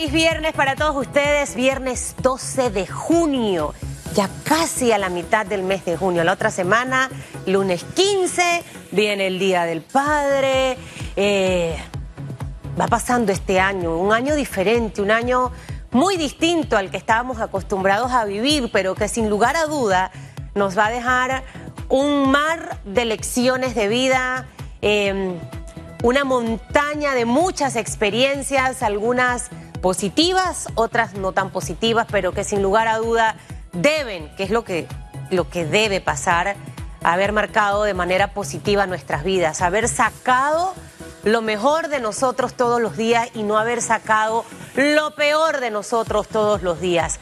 Feliz viernes para todos ustedes, viernes 12 de junio, ya casi a la mitad del mes de junio. La otra semana, lunes 15, viene el Día del Padre. Eh, va pasando este año, un año diferente, un año muy distinto al que estábamos acostumbrados a vivir, pero que sin lugar a duda nos va a dejar un mar de lecciones de vida. Eh, una montaña de muchas experiencias, algunas positivas, otras no tan positivas, pero que sin lugar a duda deben, que es lo que, lo que debe pasar, haber marcado de manera positiva nuestras vidas, haber sacado lo mejor de nosotros todos los días y no haber sacado lo peor de nosotros todos los días.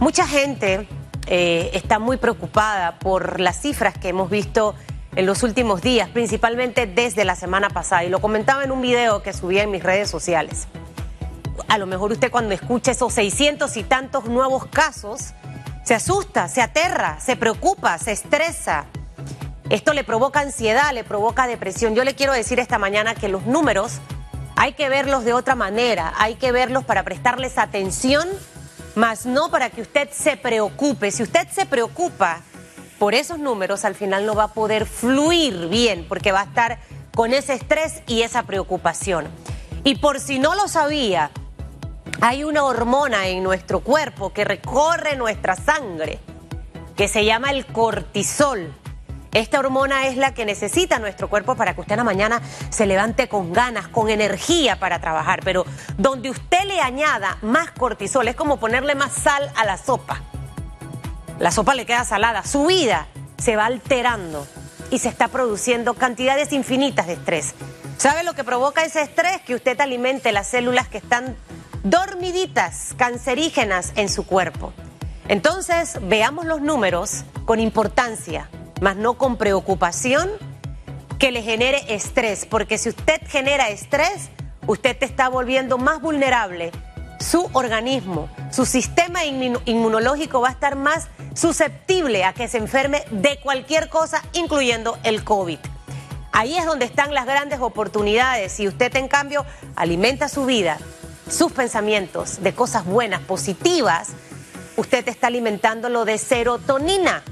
Mucha gente eh, está muy preocupada por las cifras que hemos visto en los últimos días, principalmente desde la semana pasada, y lo comentaba en un video que subí en mis redes sociales. A lo mejor usted cuando escucha esos 600 y tantos nuevos casos, se asusta, se aterra, se preocupa, se estresa. Esto le provoca ansiedad, le provoca depresión. Yo le quiero decir esta mañana que los números hay que verlos de otra manera, hay que verlos para prestarles atención, más no para que usted se preocupe. Si usted se preocupa, por esos números al final no va a poder fluir bien porque va a estar con ese estrés y esa preocupación. Y por si no lo sabía, hay una hormona en nuestro cuerpo que recorre nuestra sangre que se llama el cortisol. Esta hormona es la que necesita nuestro cuerpo para que usted en la mañana se levante con ganas, con energía para trabajar. Pero donde usted le añada más cortisol, es como ponerle más sal a la sopa la sopa le queda salada, su vida se va alterando y se está produciendo cantidades infinitas de estrés. ¿Sabe lo que provoca ese estrés? Que usted alimente las células que están dormiditas, cancerígenas en su cuerpo. Entonces, veamos los números con importancia, más no con preocupación que le genere estrés, porque si usted genera estrés, usted te está volviendo más vulnerable. Su organismo, su sistema inmunológico va a estar más susceptible a que se enferme de cualquier cosa, incluyendo el COVID. Ahí es donde están las grandes oportunidades. Si usted, en cambio, alimenta su vida, sus pensamientos de cosas buenas, positivas, usted está alimentándolo de serotonina.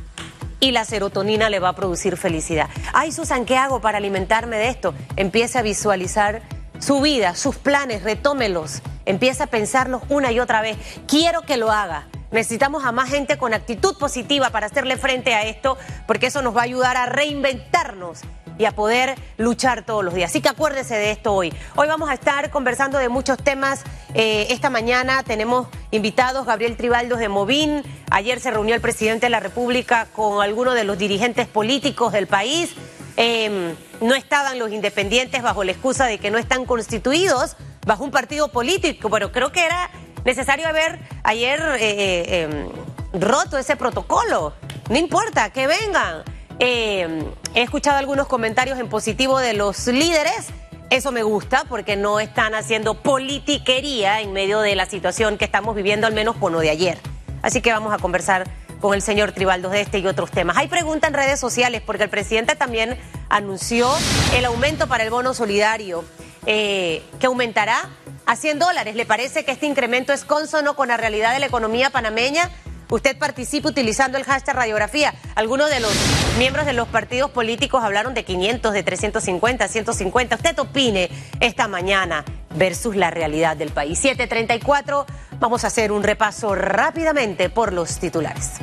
Y la serotonina le va a producir felicidad. Ay, Susan, ¿qué hago para alimentarme de esto? Empiece a visualizar su vida, sus planes, retómelos. Empieza a pensarlos una y otra vez. Quiero que lo haga. Necesitamos a más gente con actitud positiva para hacerle frente a esto, porque eso nos va a ayudar a reinventarnos y a poder luchar todos los días. Así que acuérdese de esto hoy. Hoy vamos a estar conversando de muchos temas. Eh, esta mañana tenemos invitados Gabriel Tribaldos de Movín. Ayer se reunió el presidente de la República con algunos de los dirigentes políticos del país. Em, no estaban los independientes bajo la excusa de que no están constituidos bajo un partido político, pero creo que era necesario haber ayer eh, eh, em, roto ese protocolo. No importa, que vengan. Em, he escuchado algunos comentarios en positivo de los líderes. Eso me gusta porque no están haciendo politiquería en medio de la situación que estamos viviendo, al menos con lo de ayer. Así que vamos a conversar con el señor Tribaldo de este y otros temas. Hay preguntas en redes sociales porque el presidente también anunció el aumento para el bono solidario, eh, que aumentará a 100 dólares. ¿Le parece que este incremento es consono con la realidad de la economía panameña? Usted participa utilizando el hashtag radiografía. Algunos de los miembros de los partidos políticos hablaron de 500, de 350, 150. Usted opine esta mañana versus la realidad del país. 734, vamos a hacer un repaso rápidamente por los titulares.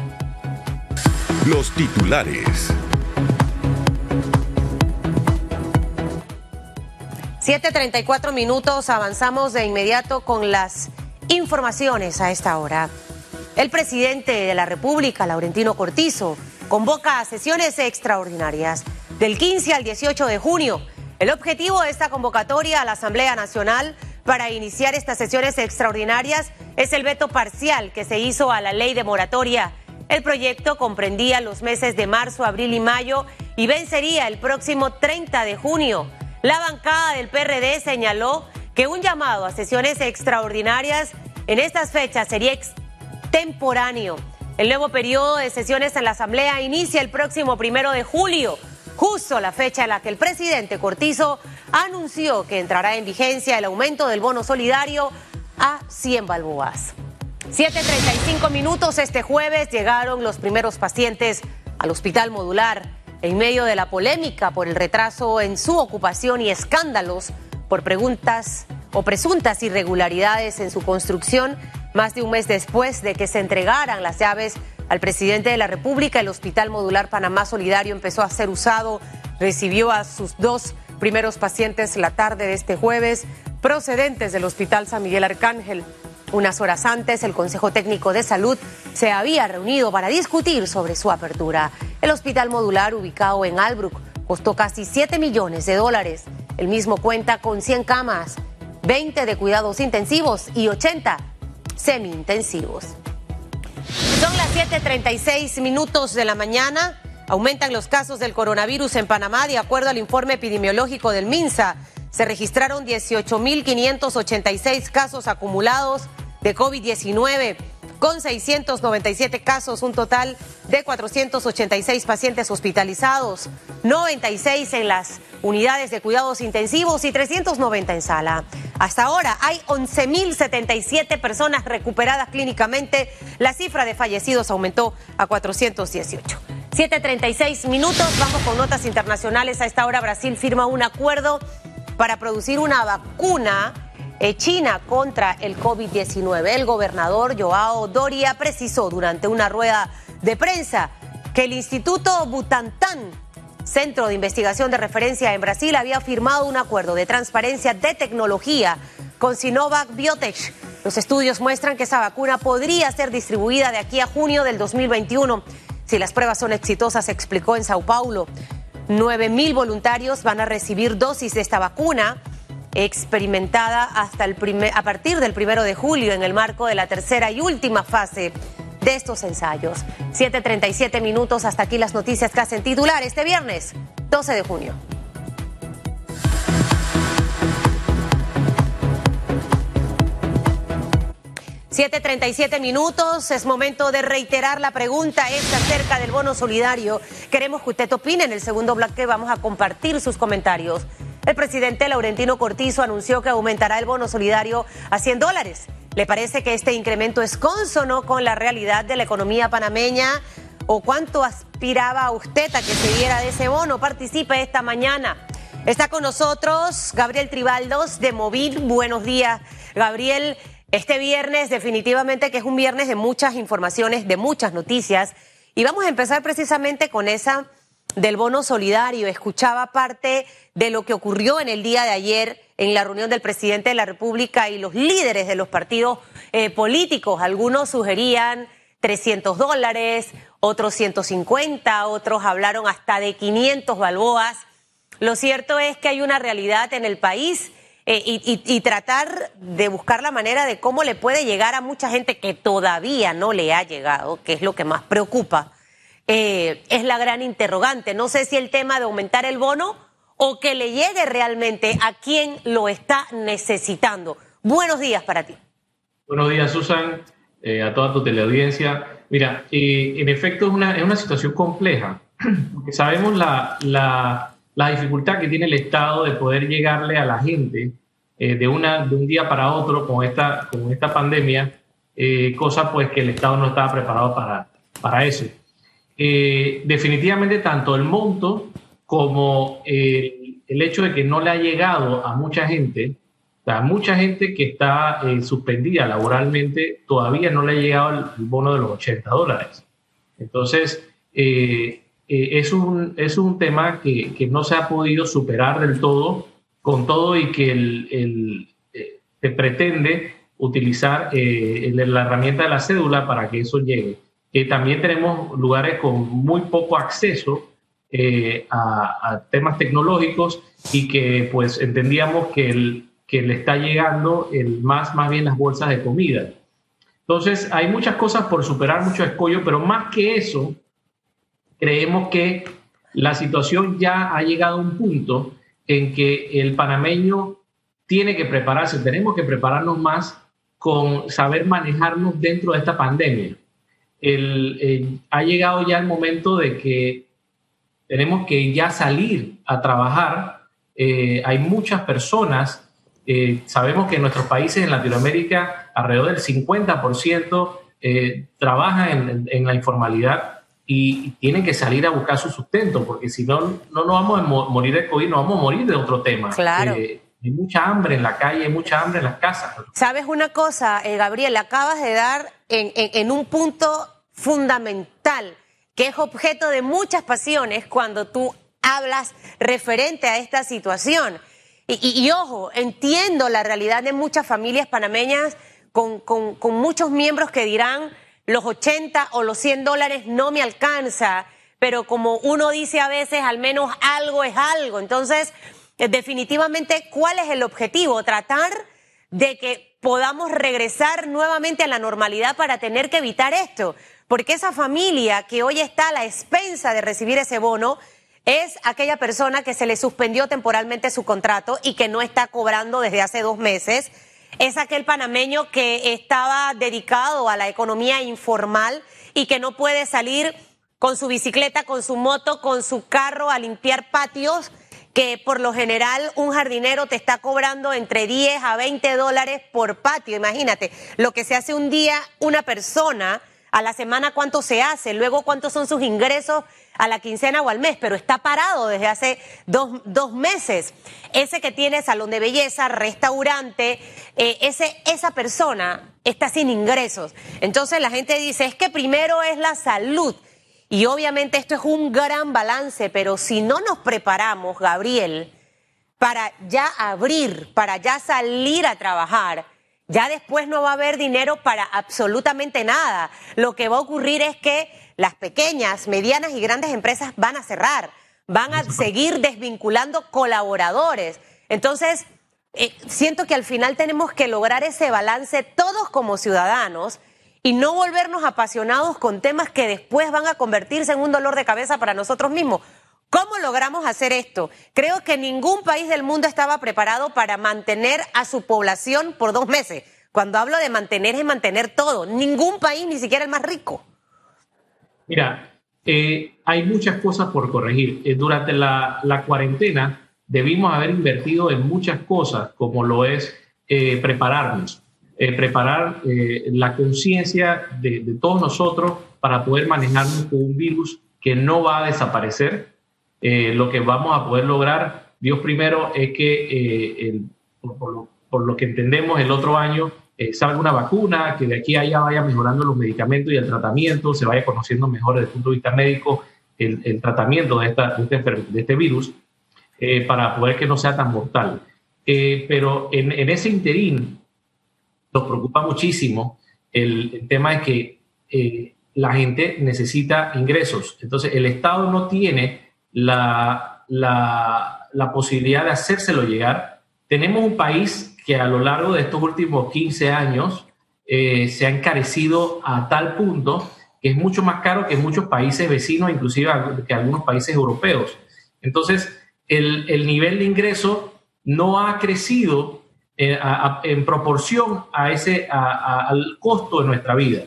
Los titulares. 7.34 minutos, avanzamos de inmediato con las informaciones a esta hora. El presidente de la República, Laurentino Cortizo, convoca a sesiones extraordinarias del 15 al 18 de junio. El objetivo de esta convocatoria a la Asamblea Nacional para iniciar estas sesiones extraordinarias es el veto parcial que se hizo a la ley de moratoria. El proyecto comprendía los meses de marzo, abril y mayo y vencería el próximo 30 de junio. La bancada del PRD señaló que un llamado a sesiones extraordinarias en estas fechas sería extemporáneo. El nuevo periodo de sesiones en la Asamblea inicia el próximo primero de julio, justo la fecha en la que el presidente Cortizo anunció que entrará en vigencia el aumento del bono solidario a 100 balboas. 7.35 minutos este jueves llegaron los primeros pacientes al hospital modular en medio de la polémica por el retraso en su ocupación y escándalos por preguntas o presuntas irregularidades en su construcción, más de un mes después de que se entregaran las llaves al presidente de la República, el Hospital Modular Panamá Solidario empezó a ser usado, recibió a sus dos primeros pacientes la tarde de este jueves, procedentes del Hospital San Miguel Arcángel. Unas horas antes, el Consejo Técnico de Salud se había reunido para discutir sobre su apertura. El hospital modular, ubicado en Albrook, costó casi 7 millones de dólares. El mismo cuenta con 100 camas, 20 de cuidados intensivos y 80 semi-intensivos. Son las 7:36 minutos de la mañana. Aumentan los casos del coronavirus en Panamá, de acuerdo al informe epidemiológico del MINSA. Se registraron 18.586 casos acumulados de COVID-19, con 697 casos, un total de 486 pacientes hospitalizados, 96 en las unidades de cuidados intensivos y 390 en sala. Hasta ahora hay 11.077 personas recuperadas clínicamente. La cifra de fallecidos aumentó a 418. 7.36 minutos, vamos con notas internacionales. A esta hora Brasil firma un acuerdo para producir una vacuna China contra el COVID-19. El gobernador Joao Doria precisó durante una rueda de prensa que el Instituto Butantan, centro de investigación de referencia en Brasil, había firmado un acuerdo de transparencia de tecnología con Sinovac Biotech. Los estudios muestran que esa vacuna podría ser distribuida de aquí a junio del 2021 si las pruebas son exitosas, explicó en Sao Paulo. 9 mil voluntarios van a recibir dosis de esta vacuna experimentada hasta el primer, a partir del primero de julio en el marco de la tercera y última fase de estos ensayos. 7.37 minutos, hasta aquí las noticias que hacen titular este viernes, 12 de junio. 7.37 minutos, es momento de reiterar la pregunta esta acerca del bono solidario. Queremos que usted opine en el segundo bloque, vamos a compartir sus comentarios. El presidente Laurentino Cortizo anunció que aumentará el bono solidario a 100 dólares. ¿Le parece que este incremento es consono con la realidad de la economía panameña? ¿O cuánto aspiraba usted a que se diera de ese bono? Participe esta mañana. Está con nosotros Gabriel Tribaldos de Movil. Buenos días, Gabriel. Este viernes definitivamente que es un viernes de muchas informaciones, de muchas noticias. Y vamos a empezar precisamente con esa del bono solidario. Escuchaba parte de lo que ocurrió en el día de ayer en la reunión del presidente de la República y los líderes de los partidos eh, políticos. Algunos sugerían 300 dólares, otros 150, otros hablaron hasta de 500 balboas. Lo cierto es que hay una realidad en el país eh, y, tratar de buscar la manera de cómo le puede llegar a mucha gente que todavía no le ha llegado, que es lo que más preocupa, eh, es la gran interrogante. No sé si el tema de aumentar el bono o que le llegue realmente a quien lo está necesitando. Buenos días para ti. Buenos días, Susan, eh, a toda tu teleaudiencia. Mira, en efecto es una, es una situación compleja, porque sabemos la, la la dificultad que tiene el Estado de poder llegarle a la gente eh, de, una, de un día para otro con esta, con esta pandemia, eh, cosa pues que el Estado no estaba preparado para, para eso. Eh, definitivamente tanto el monto como el hecho de que no le ha llegado a mucha gente, a mucha gente que está suspendida laboralmente, todavía no le ha llegado el, bono de los 80 dólares. Entonces, es, un, es un tema que, que no se ha podido superar del todo con todo y que el, eh, se pretende utilizar eh, la herramienta de la cédula para que eso llegue. Que también tenemos lugares con muy poco acceso eh, a, temas tecnológicos y que pues entendíamos que, el, que le está llegando el más, más bien las bolsas de comida. Entonces hay muchas cosas por superar, mucho escollo, pero más que eso, creemos que la situación ya ha llegado a un punto en que el panameño tiene que prepararse, tenemos que prepararnos más con saber manejarnos dentro de esta pandemia. Ha llegado ya el momento de que tenemos que ya salir a trabajar. Eh, hay muchas personas Eh, sabemos que en nuestros países en Latinoamérica alrededor del 50% eh, trabaja en, la informalidad y, tienen que salir a buscar su sustento, porque si no, no nos vamos a morir de COVID, nos vamos a morir de otro tema. Claro. Eh, hay mucha hambre en la calle, hay mucha hambre en las casas. ¿Sabes una cosa, Gabriel? Acabas de dar en un punto fundamental que es objeto de muchas pasiones cuando tú hablas referente a esta situación. Y, ojo, entiendo la realidad de muchas familias panameñas con, con, muchos miembros que dirán los 80 o los 100 dólares no me alcanza, pero como uno dice a veces, al menos algo es algo. Entonces, definitivamente, ¿cuál es el objetivo? Tratar de que podamos regresar nuevamente a la normalidad para tener que evitar esto porque esa familia que hoy está a la expensa de recibir ese bono es aquella persona que se le suspendió temporalmente su contrato y que no está cobrando desde hace dos meses. Es aquel panameño que estaba dedicado a la economía informal y que no puede salir con su bicicleta, con su moto, con su carro a limpiar patios, que por lo general un jardinero te está cobrando entre 10 a 20 dólares por patio. Imagínate, lo que se hace un día una persona a la semana cuánto se hace, luego cuántos son sus ingresos a la quincena o al mes, pero está parado desde hace dos, dos meses. Ese que tiene salón de belleza, restaurante, eh, ese, esa persona está sin ingresos. Entonces la gente dice, es que primero es la salud. Y obviamente esto es un gran balance, pero si no nos preparamos, Gabriel, para ya abrir, para ya salir a trabajar, ya después no va a haber dinero para absolutamente nada. Lo que va a ocurrir es que las pequeñas, medianas y grandes empresas van a cerrar, van a seguir desvinculando colaboradores. Entonces, eh, siento que al final tenemos que lograr ese balance todos como ciudadanos y no volvernos apasionados con temas que después van a convertirse en un dolor de cabeza para nosotros mismos. ¿Cómo logramos hacer esto? Creo que ningún país del mundo estaba preparado para mantener a su población por dos meses. Cuando hablo de mantener es mantener todo. Ningún país, ni siquiera el más rico. Mira, eh, hay muchas cosas por corregir. Eh, durante la, cuarentena debimos haber invertido en muchas cosas, como lo es eh, prepararnos, preparar la conciencia de, todos nosotros para poder manejarnos con un virus que no va a desaparecer, eh, lo que vamos a poder lograr, Dios primero, es que, eh, por, lo, que entendemos, el otro año eh, salga una vacuna, que de aquí a allá vaya mejorando los medicamentos y el tratamiento, se vaya conociendo mejor desde el punto de vista médico el, tratamiento de, esta, de, este, de este virus, para poder que no sea tan mortal. pero en, en, ese interín nos preocupa muchísimo el, tema de que la gente necesita ingresos. Entonces, el Estado no tiene la, la, posibilidad de hacérselo llegar. Tenemos un país que a lo largo de estos últimos 15 años eh, se ha encarecido a tal punto que es mucho más caro que muchos países vecinos, inclusive que algunos países europeos. Entonces, el, el nivel de ingreso no ha crecido en proporción a ese, al costo de nuestra vida.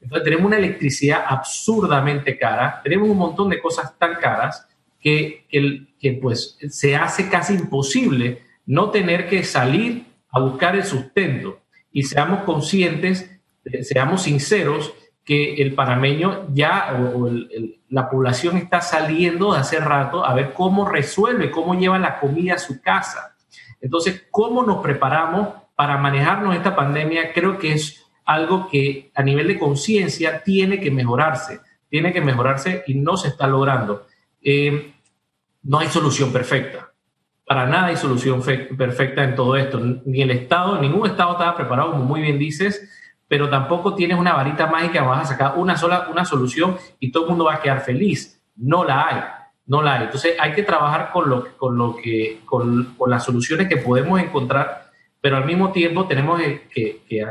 Entonces, tenemos una electricidad absurdamente cara, tenemos un montón de cosas tan caras que, que, pues se hace casi imposible no tener que salir a buscar el sustento. Y seamos conscientes, eh, seamos sinceros, que el panameño ya, o, la población está saliendo de hace rato a ver cómo resuelve, cómo lleva la comida a su casa. Entonces, ¿cómo nos preparamos para manejarnos esta pandemia? Creo que es algo que a nivel de conciencia tiene que mejorarse, tiene que mejorarse y no se está logrando. Eh, no hay solución perfecta. Para nada hay solución perfecta en todo esto. Ni el Estado, ningún Estado estaba preparado, como muy bien dices, pero tampoco tienes una varita mágica, vas a sacar una sola una solución y todo el mundo va a quedar feliz. No la hay, no la hay. Entonces hay que trabajar con lo, con lo que, con, las soluciones que podemos encontrar, pero al mismo tiempo tenemos que, que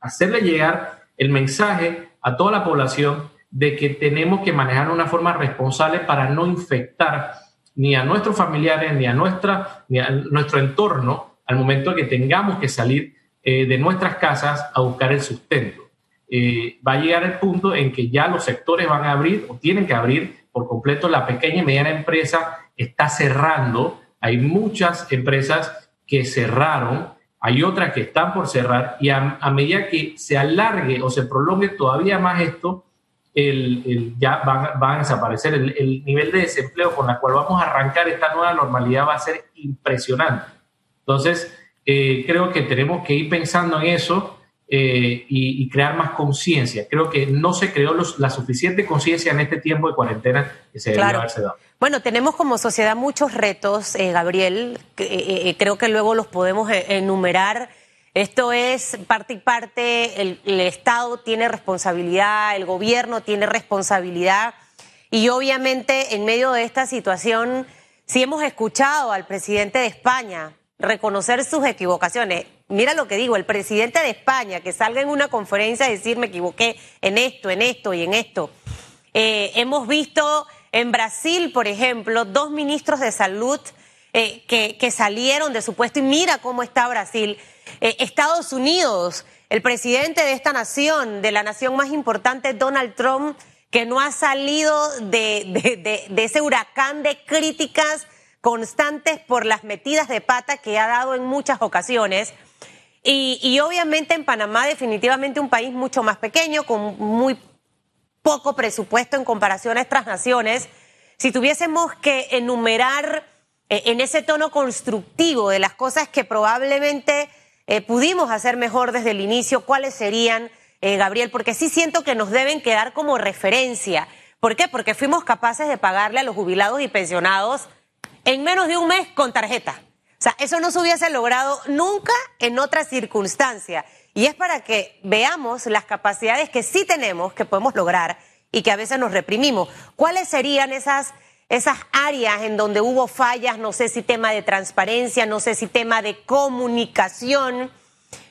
hacerle llegar el mensaje a toda la población de que tenemos que manejar de una forma responsable para no infectar ni a nuestros familiares, ni a, nuestra, ni a nuestro entorno al momento que tengamos que salir eh, de nuestras casas a buscar el sustento. Eh, va a llegar el punto en que ya los sectores van a abrir o tienen que abrir por completo. La pequeña y mediana empresa está cerrando. Hay muchas empresas que cerraron, hay otras que están por cerrar y a, medida que se alargue o se prolongue todavía más esto, el, ya van, a desaparecer. El, nivel de desempleo con el cual vamos a arrancar esta nueva normalidad va a ser impresionante. Entonces, eh, creo que tenemos que ir pensando en eso eh, y, crear más conciencia. Creo que no se creó la suficiente conciencia en este tiempo de cuarentena que se debe haberse dado. Bueno, tenemos como sociedad muchos retos, eh, Gabriel. Que, creo que luego los podemos enumerar. Esto es parte y parte, el, el, Estado tiene responsabilidad, el gobierno tiene responsabilidad y obviamente en medio de esta situación, si hemos escuchado al presidente de España reconocer sus equivocaciones. Mira lo que digo, el presidente de España que salga en una conferencia a decir me equivoqué en esto, en esto y en esto. Eh, hemos visto en Brasil, por ejemplo, dos ministros de salud eh, que, salieron de su puesto y mira cómo está Brasil. Eh, Estados Unidos, el presidente de esta nación, de la nación más importante, Donald Trump, que no ha salido de ese huracán de críticas constantes por las metidas de pata que ha dado en muchas ocasiones. Y, obviamente en Panamá definitivamente un país mucho más pequeño, con muy poco presupuesto en comparación a otras naciones. Si tuviésemos que enumerar eh, en ese tono constructivo de las cosas que probablemente eh, pudimos hacer mejor desde el inicio, ¿cuáles serían, eh, Gabriel? Porque sí siento que nos deben quedar como referencia. ¿Por qué? Porque fuimos capaces de pagarle a los jubilados y pensionados en menos de un mes con tarjeta. O sea, eso no se hubiese logrado nunca en otra circunstancia. Y es para que veamos las capacidades que sí tenemos, que podemos lograr y que a veces nos reprimimos. ¿Cuáles serían esas, esas áreas en donde hubo fallas? No sé si tema de transparencia, no sé si tema de comunicación,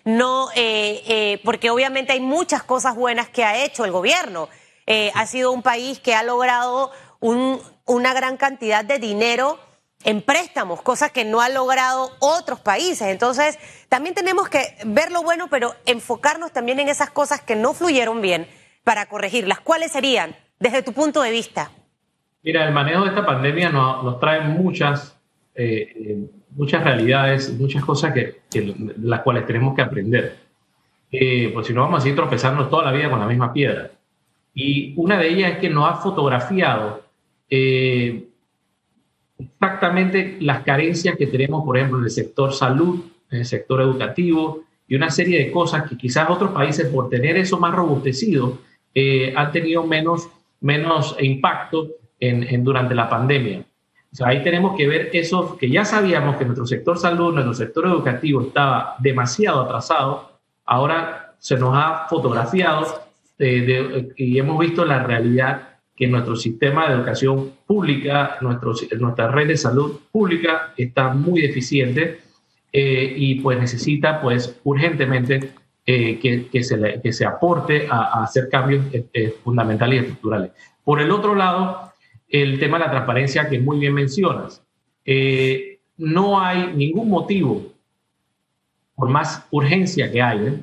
no, eh, eh, porque obviamente hay muchas cosas buenas que ha hecho el gobierno. Eh, ha sido un país que ha logrado un, una gran cantidad de dinero en préstamos, cosas que no han logrado otros países. Entonces, también tenemos que ver lo bueno, pero enfocarnos también en esas cosas que no fluyeron bien para corregirlas. ¿Cuáles serían, desde tu punto de vista? Mira, el manejo de esta pandemia nos, trae muchas, eh, eh, muchas realidades, muchas cosas que, las cuales tenemos que aprender. Eh, pues si no vamos a seguir tropezando toda la vida con la misma piedra. Y una de ellas es que nos ha fotografiado exactamente las carencias que tenemos, por ejemplo, en el sector salud, en el sector educativo y una serie de cosas que quizás otros países, por tener eso más robustecido, eh, han tenido menos, menos impacto en, durante la pandemia. O sea, ahí tenemos que ver eso que ya sabíamos que nuestro sector salud, nuestro sector educativo estaba demasiado atrasado, ahora se nos ha fotografiado eh, y hemos visto la realidad que nuestro sistema de educación pública, nuestra red de salud pública está muy deficiente eh, y pues necesita pues urgentemente eh, que, que, se que, se aporte a, hacer cambios eh, fundamentales y estructurales. Por el otro lado, el tema de la transparencia que muy bien mencionas. no hay ningún motivo, por más urgencia que haya,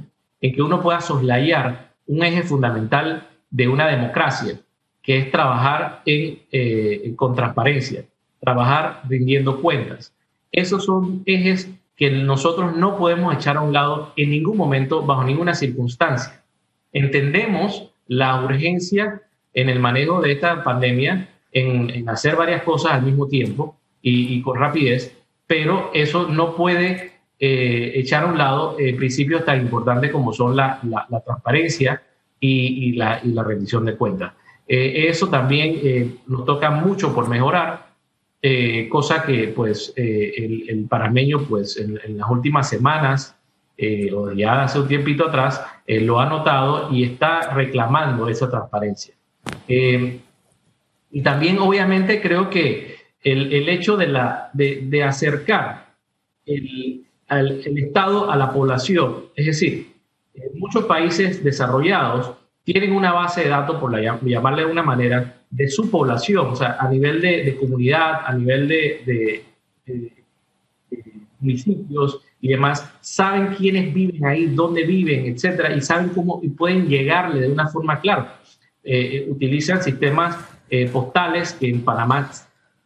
en que uno pueda soslayar un eje fundamental de una democracia, que es trabajar eh, con transparencia, trabajar rindiendo cuentas. Esos son ejes que nosotros no podemos echar a un lado en ningún momento, bajo ninguna circunstancia. Entendemos la urgencia en el manejo de esta pandemia, en, hacer varias cosas al mismo tiempo y, con rapidez, pero eso no puede eh, echar a un lado principios tan importantes como son la, transparencia y la rendición de cuentas. Eh, eso también eh, nos toca mucho por mejorar, eh, cosa que pues el, el, parameño pues en, las últimas semanas o ya hace un tiempito atrás lo ha notado y está reclamando esa transparencia. y también obviamente creo que el, hecho de, la, de, de acercar el, el Estado a la población, es decir, en muchos países desarrollados, tienen una base de datos, por llamarle de una manera, de su población, o sea, a nivel de, comunidad, a nivel de, municipios y demás, saben quiénes viven ahí, dónde viven, etcétera, y saben cómo y pueden llegarle de una forma clara. Eh, eh, utilizan sistemas eh, postales que en Panamá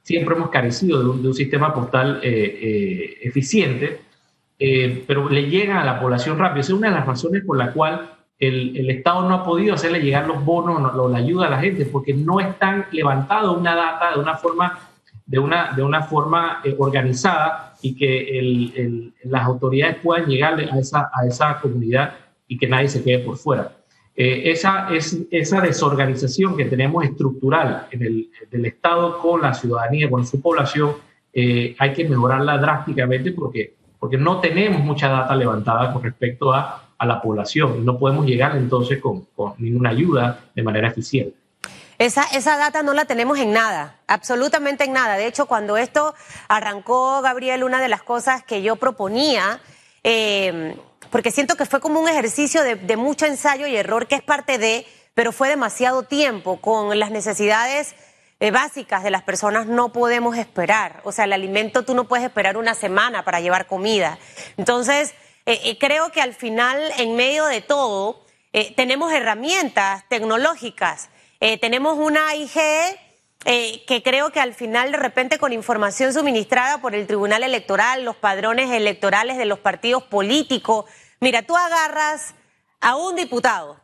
siempre hemos carecido de un, sistema postal eficiente eh, pero le llegan a la población rápido. Esa es una de las razones por la cual el, el, Estado no ha podido hacerle llegar los bonos o la ayuda a la gente, porque no están levantado una data de una forma, de una, de una forma eh, organizada y que el, las autoridades puedan llegar a esa, a esa comunidad y que nadie se quede por fuera. Eh, esa, es, esa desorganización que tenemos estructural en el, del Estado con la ciudadanía, con su población, eh, hay que mejorarla drásticamente porque, porque no tenemos mucha data levantada con respecto a a la población no podemos llegar entonces con, ninguna ayuda de manera eficiente. Esa, esa data no la tenemos en nada, absolutamente en nada. De hecho, cuando esto arrancó, Gabriel, una de las cosas que yo proponía, eh, porque siento que fue como un ejercicio de, de, mucho ensayo y error, que es parte de, pero fue demasiado tiempo con las necesidades eh, básicas de las personas no podemos esperar. O sea, el alimento tú no puedes esperar una semana para llevar comida. Entonces, eh, eh, creo que al final, en medio de todo, eh, tenemos herramientas tecnológicas. tenemos una IG que creo que al final, de repente, con información suministrada por el Tribunal Electoral, los padrones electorales de los partidos políticos, mira, tú agarras a un diputado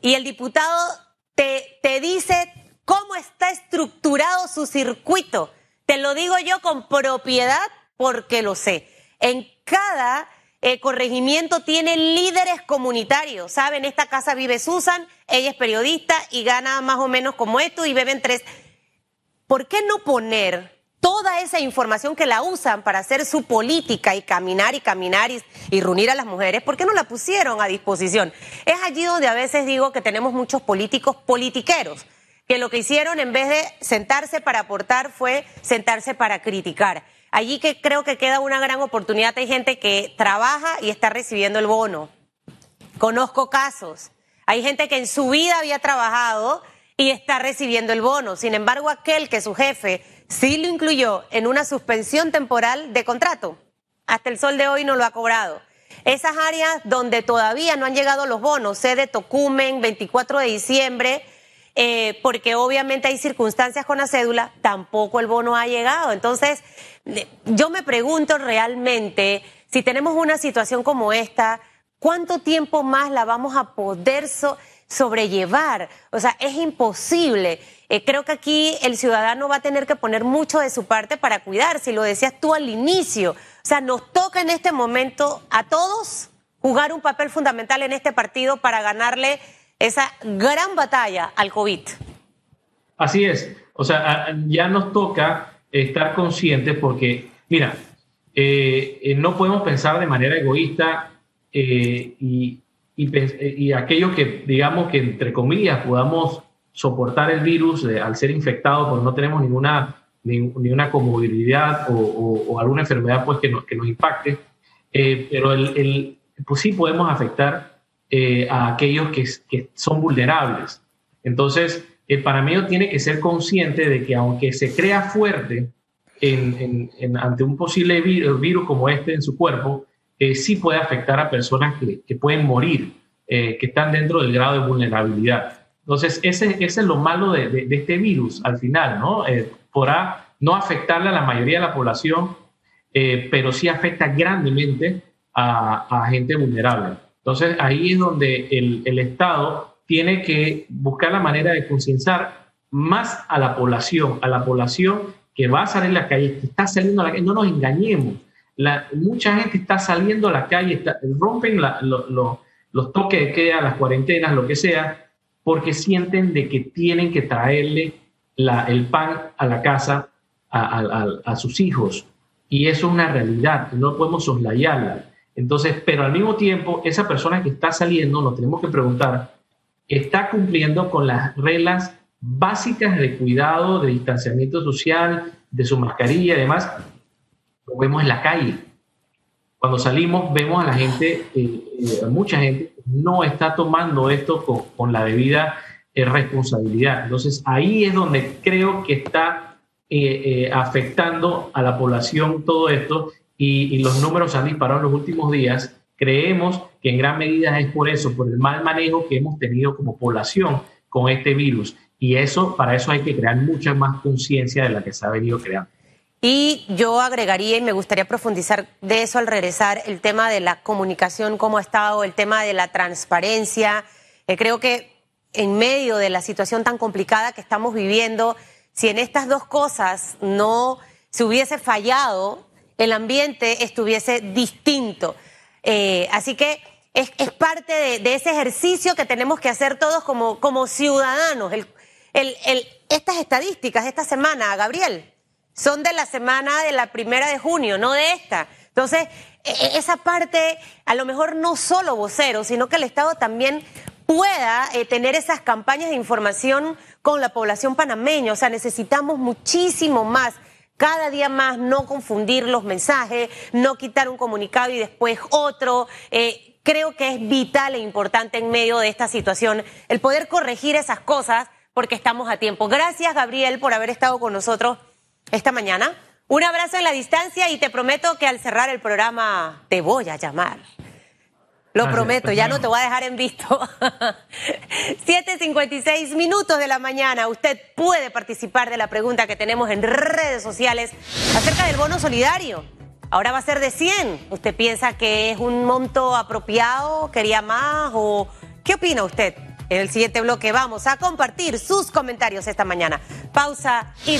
y el diputado te, te dice cómo está estructurado su circuito. Te lo digo yo con propiedad porque lo sé. En cada el corregimiento tiene líderes comunitarios. ¿Saben? Esta casa vive Susan, ella es periodista y gana más o menos como esto y beben tres. ¿Por qué no poner toda esa información que la usan para hacer su política y caminar y caminar y, reunir a las mujeres? ¿Por qué no la pusieron a disposición? Es allí donde a veces digo que tenemos muchos políticos politiqueros que lo que hicieron en vez de sentarse para aportar fue sentarse para criticar. Allí que creo que queda una gran oportunidad. Hay gente que trabaja y está recibiendo el bono. Conozco casos. Hay gente que en su vida había trabajado y está recibiendo el bono. Sin embargo, aquel que su jefe sí lo incluyó en una suspensión temporal de contrato, hasta el sol de hoy no lo ha cobrado. Esas áreas donde todavía no han llegado los bonos, sede Tocumen, 24 de diciembre, eh, porque obviamente hay circunstancias con la cédula, tampoco el bono ha llegado. Entonces, yo me pregunto realmente, si tenemos una situación como esta, ¿cuánto tiempo más la vamos a poder sobrellevar? O sea, es imposible. Eh, creo que aquí el ciudadano va a tener que poner mucho de su parte para cuidar, si lo decías tú al inicio. O sea, nos toca en este momento a todos jugar un papel fundamental en este partido para ganarle esa gran batalla al COVID. Así es. O sea, ya nos toca estar conscientes porque, mira, eh, eh, no podemos pensar de manera egoísta eh, y, y, aquellos que, digamos, que entre comillas podamos soportar el virus al ser infectados, porque no tenemos ninguna, ninguna comorbilidad o, alguna enfermedad pues, que, nos, que nos impacte, pero el, el, pues sí podemos afectar eh, a aquellos que, son vulnerables. Entonces, el panameño tiene que ser consciente de que aunque se crea fuerte ante un posible virus, como este en su cuerpo, eh, sí puede afectar a personas que, pueden morir, eh, que están dentro del grado de vulnerabilidad. Entonces, ese, es lo malo de, este virus al final, ¿no? podrá no afectarle a la mayoría de la población, pero sí afecta grandemente a gente vulnerable. Entonces ahí es donde el, el Estado tiene que buscar la manera de concienciar más a la población, a la población que va a salir a la calle, que está saliendo a la calle, no nos engañemos. La, mucha gente está saliendo a la calle, rompen los toques de queda, las cuarentenas, lo que sea, porque sienten de que tienen que traerle la, el pan a la casa a, a, a, sus hijos. Y eso es una realidad, no podemos soslayarla. Entonces, pero al mismo tiempo, esa persona que está saliendo, nos tenemos que preguntar, ¿está cumpliendo con las reglas básicas de cuidado, de distanciamiento social, de su mascarilla y demás? Lo vemos en la calle. Cuando salimos, vemos a la gente, eh, eh, mucha gente no está tomando esto con, la debida eh, responsabilidad. Entonces, ahí es donde creo que está afectando a la población todo esto y, los números han disparado en los últimos días, creemos que en gran medida es por eso, por el mal manejo que hemos tenido como población con este virus. Y eso, para eso hay que crear mucha más conciencia de la que se ha venido creando. Y yo agregaría, y me gustaría profundizar de eso al regresar, el tema de la comunicación, cómo ha estado, el tema de la transparencia. Eh, creo que en medio de la situación tan complicada que estamos viviendo, si en estas dos cosas no se hubiese fallado, el ambiente estuviese distinto. Eh, así que es, parte de, ese ejercicio que tenemos que hacer todos como, ciudadanos. estas estadísticas esta semana, Gabriel, son de la semana de la primera de junio, no de esta. Entonces, e, e, esa parte, a lo mejor no solo voceros, sino que el Estado también pueda eh, tener esas campañas de información con la población panameña. O sea, necesitamos muchísimo más cada día más no confundir los mensajes, no quitar un comunicado y después otro. Eh, creo que es vital e importante en medio de esta situación el poder corregir esas cosas porque estamos a tiempo. Gracias, Gabriel, por haber estado con nosotros esta mañana. Un abrazo en la distancia y te prometo que al cerrar el programa te voy a llamar. Lo prometo, ya no te voy a dejar en visto. 7.56 minutos de la mañana. Usted puede participar de la pregunta que tenemos en redes sociales acerca del bono solidario. Ahora va a ser de 100. ¿Usted piensa que es un monto apropiado? ¿Quería más? ¿O qué opina usted? En el siguiente bloque vamos a compartir sus comentarios esta mañana. Pausa y